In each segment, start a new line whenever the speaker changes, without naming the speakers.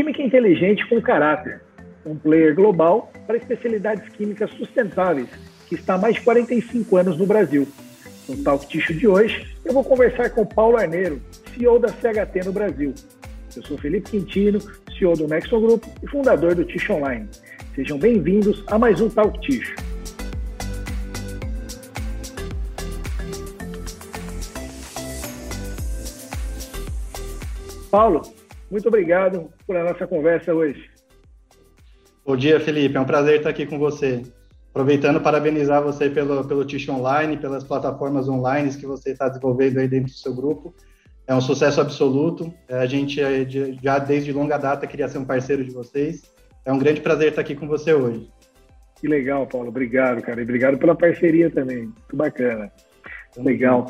Química inteligente com caráter, um player global para especialidades químicas sustentáveis, que está há mais de 45 anos no Brasil. No Talk Ticho de hoje, eu vou conversar com Paulo Arneiro, CEO da CHT no Brasil. Eu sou Felipe Quintino, CEO do Nexon Group e fundador do Ticho Online. Sejam bem-vindos a mais um Talk Ticho. Paulo, muito obrigado por a nossa conversa hoje.
Bom dia, Felipe. É um prazer estar aqui com você. Aproveitando, parabenizar você pelo, pelo Tish Online, pelas plataformas online que você está desenvolvendo aí dentro do seu grupo. É um sucesso absoluto. É, a gente é já desde longa data queria ser um parceiro de vocês. É um grande prazer estar aqui com você hoje.
Que legal, Paulo. Obrigado, cara. E obrigado pela parceria também. Muito bacana. Legal.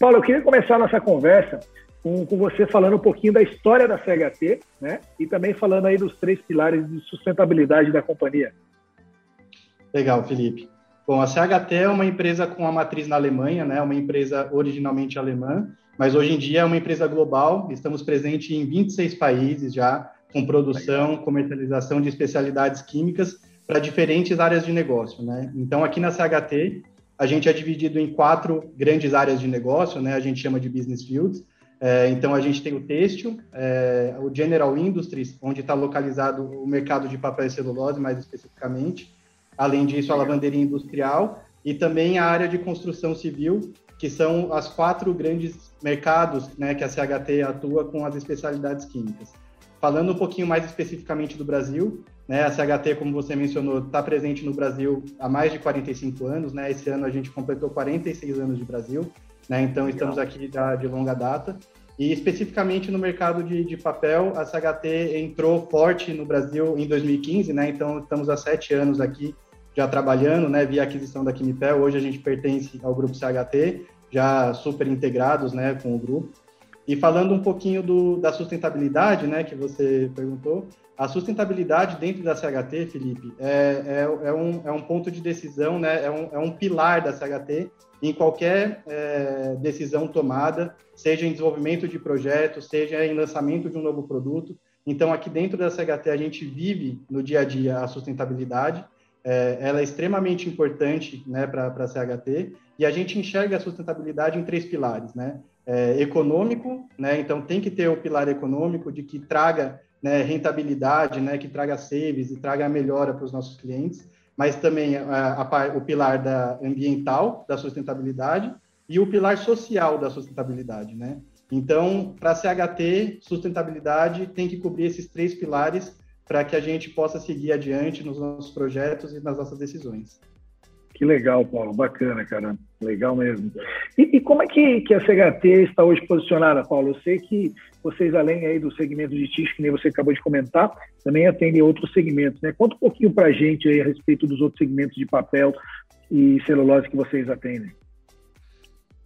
Paulo, eu queria começar a nossa conversa com, com você falando um pouquinho da história da CHT, né? E também falando aí dos três pilares de sustentabilidade da companhia.
Legal, Felipe. Bom, a CHT é uma empresa com a matriz na Alemanha, né? Uma empresa originalmente alemã, mas hoje em dia é uma empresa global. Estamos presentes em 26 países já, com produção, comercialização de especialidades químicas para diferentes áreas de negócio, né? Então, aqui na CHT, a gente é dividido em quatro grandes áreas de negócio, né? A gente chama de business fields. É, então, a gente tem o têxtil, é, o General Industries, onde está localizado o mercado de papel e celulose, mais especificamente. Além disso, a lavanderia industrial e também a área de construção civil, que são as quatro grandes mercados né, que a CHT atua com as especialidades químicas. Falando um pouquinho mais especificamente do Brasil, né, a CHT, como você mencionou, está presente no Brasil há mais de 45 anos. Né, esse ano a gente completou 46 anos de Brasil. Né? Então, estamos aqui da, de longa data. E especificamente no mercado de, de, papel, a CHT entrou forte no Brasil em 2015, né? Então, estamos há sete anos aqui já trabalhando, né? Via aquisição da Quimipel. Hoje a gente pertence ao grupo CHT, já super integrados, né? Com o grupo. E falando um pouquinho do, da sustentabilidade, né? Que você perguntou. A sustentabilidade dentro da CHT, Felipe, é, é, é, um, é um ponto de decisão, né? É um, é um pilar da CHT em qualquer é, decisão tomada, seja em desenvolvimento de projeto, seja em lançamento de um novo produto. Então, aqui dentro da CHT, a gente vive no dia a dia a sustentabilidade, é, ela é extremamente importante né, para a CHT, e a gente enxerga a sustentabilidade em três pilares, né? É, econômico, né? Então, tem que ter o pilar econômico de que traga né, rentabilidade, né, que traga saves e traga melhora para os nossos clientes mas também a, a, o pilar da ambiental, da sustentabilidade, e o pilar social da sustentabilidade, né? Então, para CHT, sustentabilidade tem que cobrir esses três pilares para que a gente possa seguir adiante nos nossos projetos e nas nossas decisões.
Que legal, Paulo. Bacana, cara. Legal mesmo. E, e, como é que, que a CHT está hoje posicionada, Paulo? Eu sei que vocês, além aí do segmento de TIS, que nem você acabou de comentar, também atendem outros segmentos, né? Conta um pouquinho para a gente aí a respeito dos outros segmentos de papel e celulose que vocês atendem.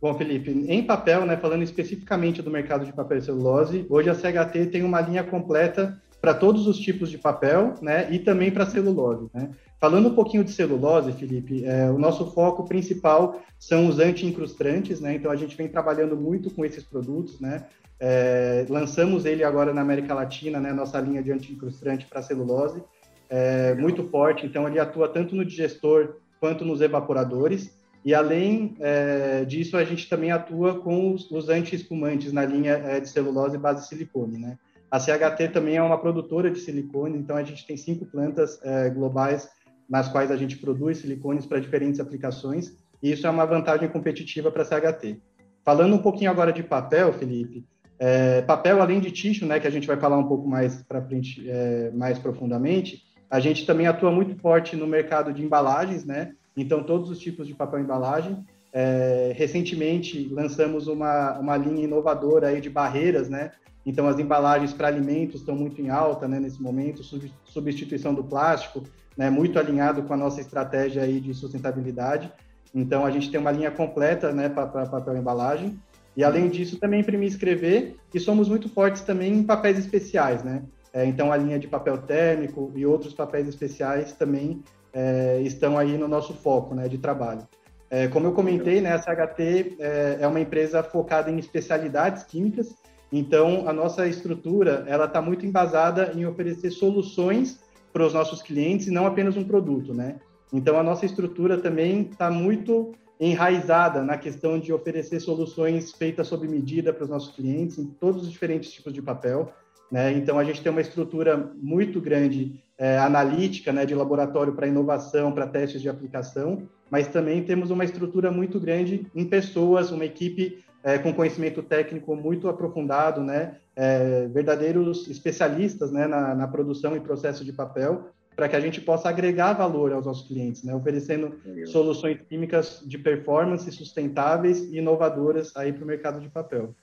Bom, Felipe, em papel, né, falando especificamente do mercado de papel e celulose, hoje a CHT tem uma linha completa para todos os tipos de papel, né, e também para celulose, né? Falando um pouquinho de celulose, Felipe, é, o nosso foco principal são os anti-incrustantes, né? Então a gente vem trabalhando muito com esses produtos, né? É, lançamos ele agora na América Latina, né? Nossa linha de anti-incrustante para celulose, é, muito forte. Então ele atua tanto no digestor quanto nos evaporadores. E além é, disso, a gente também atua com os, os anti-espumantes na linha é, de celulose base silicone, né? A CHT também é uma produtora de silicone, então a gente tem cinco plantas é, globais nas quais a gente produz silicones para diferentes aplicações, e isso é uma vantagem competitiva para a CHT. Falando um pouquinho agora de papel, Felipe, é, papel além de tixo, né, que a gente vai falar um pouco mais para frente, é, mais profundamente, a gente também atua muito forte no mercado de embalagens, né? Então todos os tipos de papel embalagem. É, recentemente lançamos uma, uma linha inovadora aí de barreiras, né? Então as embalagens para alimentos estão muito em alta, né, nesse momento, substituição do plástico né, muito alinhado com a nossa estratégia aí de sustentabilidade. Então, a gente tem uma linha completa né, para papel embalagem. E, além disso, também imprimir e escrever. E somos muito fortes também em papéis especiais, né? É, então, a linha de papel térmico e outros papéis especiais também é, estão aí no nosso foco né, de trabalho. É, como eu comentei, né, a CHT é, é uma empresa focada em especialidades químicas, Então, a nossa estrutura, ela está muito embasada em oferecer soluções para os nossos clientes e não apenas um produto, né? Então, a nossa estrutura também está muito enraizada na questão de oferecer soluções feitas sob medida para os nossos clientes em todos os diferentes tipos de papel. Né? Então, a gente tem uma estrutura muito grande é, analítica, né, de laboratório para inovação, para testes de aplicação, mas também temos uma estrutura muito grande em pessoas, uma equipe é, com conhecimento técnico muito aprofundado, né, é, verdadeiros especialistas né, na, na, produção e processo de papel, para que a gente possa agregar valor aos nossos clientes, né, oferecendo soluções químicas de performance sustentáveis e inovadoras aí para o mercado de papel.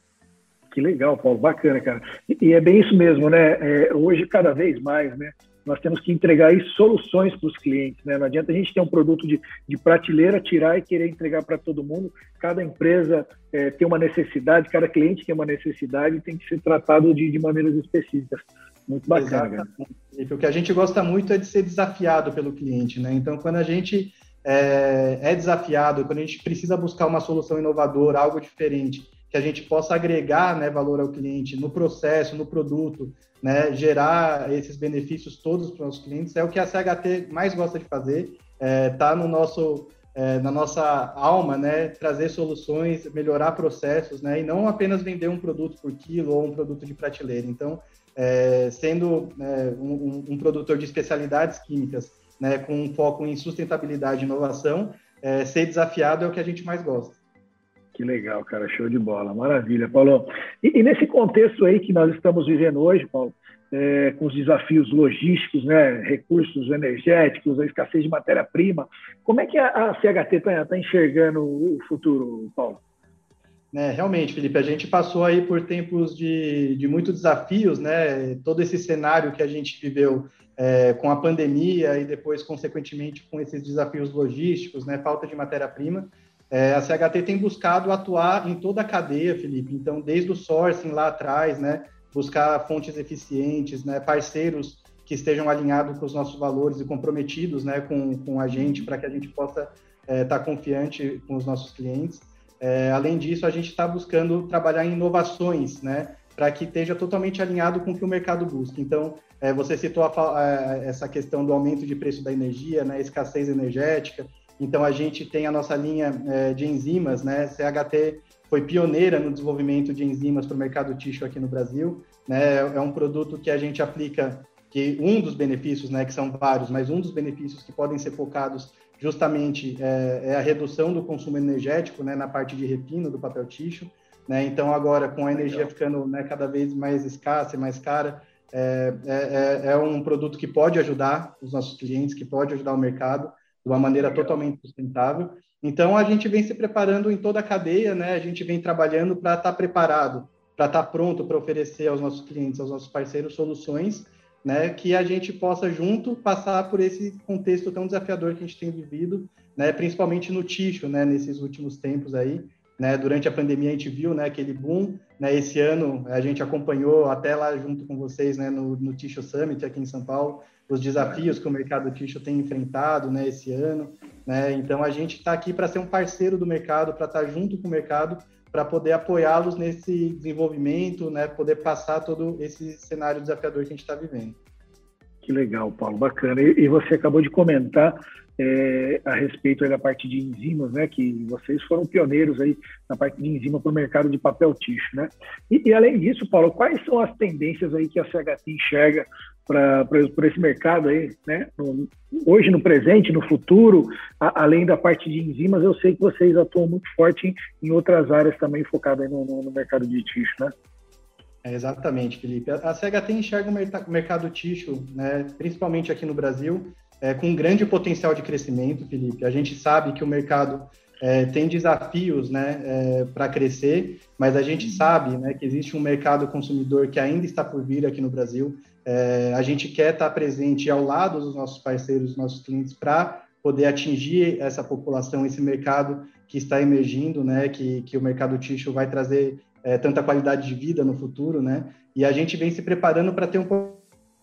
Que legal, Paulo, bacana, cara. E, e é bem isso mesmo, né? É, hoje, cada vez mais, né? Nós temos que entregar aí soluções para os clientes. Né? Não adianta a gente ter um produto de, de prateleira, tirar e querer entregar para todo mundo. Cada empresa é, tem uma necessidade, cada cliente tem uma necessidade e tem que ser tratado de, de maneiras específicas. Muito bacana.
O que a gente gosta muito é de ser desafiado pelo cliente. Né? Então, quando a gente é, é desafiado, quando a gente precisa buscar uma solução inovadora, algo diferente, que a gente possa agregar né, valor ao cliente no processo, no produto, né, gerar esses benefícios todos para os clientes, é o que a CHT mais gosta de fazer, está é, tá no nosso, é, na nossa alma, né, trazer soluções, melhorar processos, né, e não apenas vender um produto por quilo ou um produto de prateleira. Então, é, sendo é, um, um, produtor de especialidades químicas, né, com um foco em sustentabilidade e inovação, é, ser desafiado é o que a gente mais gosta.
Que legal, cara, show de bola, maravilha, Paulo. E, e nesse contexto aí que nós estamos vivendo hoje, Paulo, é, com os desafios logísticos, né, recursos energéticos, a escassez de matéria-prima, como é que a, a CHT está tá enxergando o futuro, Paulo?
É, realmente, Felipe, a gente passou aí por tempos de, de muitos desafios, né? Todo esse cenário que a gente viveu é, com a pandemia e depois, consequentemente, com esses desafios logísticos, né? Falta de matéria-prima. É, a CHT tem buscado atuar em toda a cadeia, Felipe. Então, desde o sourcing lá atrás, né, buscar fontes eficientes, né, parceiros que estejam alinhados com os nossos valores e comprometidos, né, com, com a gente, para que a gente possa estar é, tá confiante com os nossos clientes. É, além disso, a gente está buscando trabalhar em inovações, né, para que esteja totalmente alinhado com o que o mercado busca. Então, é, você citou a, a, essa questão do aumento de preço da energia, né, escassez energética. Então, a gente tem a nossa linha é, de enzimas, né? CHT foi pioneira no desenvolvimento de enzimas para o mercado tixo aqui no Brasil. Né? É um produto que a gente aplica, que um dos benefícios, né, que são vários, mas um dos benefícios que podem ser focados justamente é, é a redução do consumo energético né, na parte de refino do papel tixo. Né? Então, agora, com a energia ficando né, cada vez mais escassa e mais cara, é, é, é, é um produto que pode ajudar os nossos clientes, que pode ajudar o mercado de uma maneira totalmente sustentável. Então, a gente vem se preparando em toda a cadeia, né? A gente vem trabalhando para estar tá preparado, para estar tá pronto para oferecer aos nossos clientes, aos nossos parceiros, soluções, né? Que a gente possa, junto, passar por esse contexto tão desafiador que a gente tem vivido, né? Principalmente no tixo, né? Nesses últimos tempos aí, né? Durante a pandemia, a gente viu, né? Aquele boom, né? Esse ano, a gente acompanhou até lá junto com vocês, né? No, no Tixo Summit aqui em São Paulo, os desafios que o mercado tixo tem enfrentado né, esse ano. Né? Então, a gente está aqui para ser um parceiro do mercado, para estar tá junto com o mercado, para poder apoiá-los nesse desenvolvimento, né, poder passar todo esse cenário desafiador que a gente está vivendo.
Que legal, Paulo, bacana. E, e você acabou de comentar é, a respeito da parte de enzimas, né? Que vocês foram pioneiros aí na parte de enzima para o mercado de papel tixo, né? E, e, além disso, Paulo, quais são as tendências aí que a CHT enxerga para esse mercado aí, né? No, hoje, no presente, no futuro, a, além da parte de enzimas, eu sei que vocês atuam muito forte em, em outras áreas também focadas no, no, no, mercado de tixo, né?
É, exatamente, Felipe. A CHT enxerga o mercado tixo, né, principalmente aqui no Brasil, é, com um grande potencial de crescimento, Felipe. A gente sabe que o mercado é, tem desafios né, é, para crescer, mas a gente sabe né, que existe um mercado consumidor que ainda está por vir aqui no Brasil. É, a gente quer estar presente ao lado dos nossos parceiros, dos nossos clientes, para poder atingir essa população, esse mercado que está emergindo, né, que, que o mercado tixo vai trazer é, tanta qualidade de vida no futuro, né, e a gente vem se preparando para ter um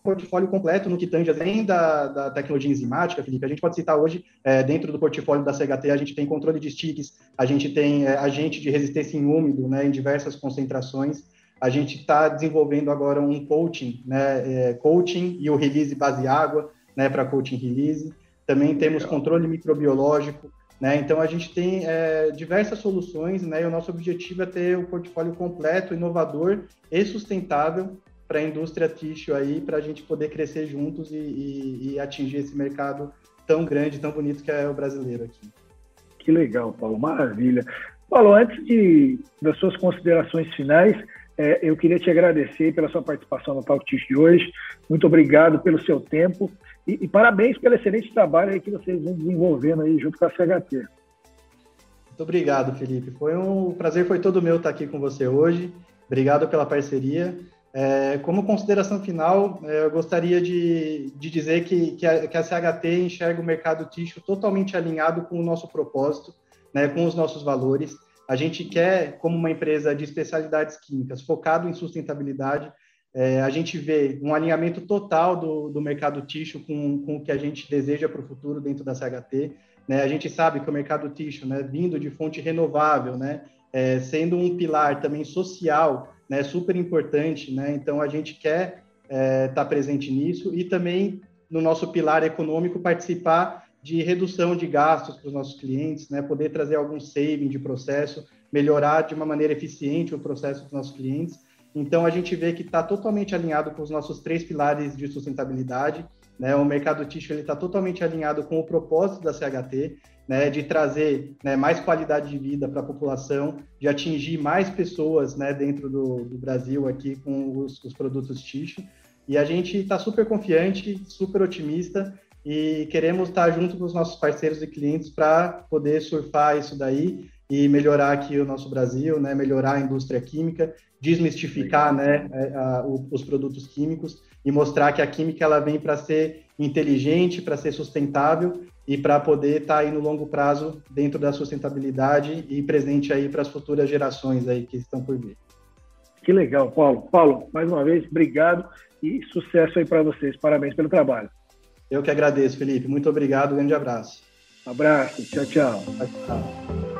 portfólio completo no que tange além da, da tecnologia enzimática, Felipe. A gente pode citar hoje, é, dentro do portfólio da CHT, a gente tem controle de sticks, a gente tem é, agente de resistência em úmido, né, em diversas concentrações, A gente está desenvolvendo agora um coaching, né, é, coaching e o release base água, né, para coaching release. Também temos controle microbiológico, né? Então a gente tem é, diversas soluções, né? E o nosso objetivo é ter o um portfólio completo, inovador e sustentável para a indústria tixo aí, para a gente poder crescer juntos e, e, e, atingir esse mercado tão grande, tão bonito que é o brasileiro aqui.
Que legal, Paulo, maravilha. Paulo, antes de, das suas considerações finais, é, eu queria te agradecer pela sua participação no Talk Tixo de hoje. Muito obrigado pelo seu tempo e, e, parabéns pelo excelente trabalho que vocês vão desenvolvendo aí junto com a CHT.
Muito obrigado, Felipe. Foi um prazer foi todo meu estar aqui com você hoje. Obrigado pela parceria. É, como consideração final, é, eu gostaria de, de dizer que, que, a, que a CHT enxerga o mercado tixo totalmente alinhado com o nosso propósito, né, com os nossos valores. A gente quer, como uma empresa de especialidades químicas, focado em sustentabilidade, é, a gente vê um alinhamento total do, do mercado tixo com, com o que a gente deseja para o futuro dentro da CHT. Né? A gente sabe que o mercado tixo, né, vindo de fonte renovável, né, é, sendo um pilar também social, né, super importante, né? Então a gente quer estar é, tá presente nisso e também no nosso pilar econômico participar de redução de gastos para os nossos clientes, né? Poder trazer algum saving de processo, melhorar de uma maneira eficiente o processo dos nossos clientes então, a gente vê que está totalmente alinhado com os nossos três pilares de sustentabilidade. Né? O mercado tixo está totalmente alinhado com o propósito da CHT, né? de trazer né, mais qualidade de vida para a população, de atingir mais pessoas né, dentro do, do, Brasil aqui com os, os produtos tixo. E a gente está super confiante, super otimista e queremos estar tá junto com os nossos parceiros e clientes para poder surfar isso daí e melhorar aqui o nosso Brasil, né, melhorar a indústria química, desmistificar né, a, a, os produtos químicos e mostrar que a química ela vem para ser inteligente, para ser sustentável e para poder estar tá aí no longo prazo dentro da sustentabilidade e presente aí para as futuras gerações aí que estão por vir.
Que legal, Paulo. Paulo, mais uma vez, obrigado e sucesso aí para vocês. Parabéns pelo trabalho.
Eu que agradeço, Felipe. Muito obrigado. Um grande abraço.
abraço. Tchau, tchau. tchau, tchau.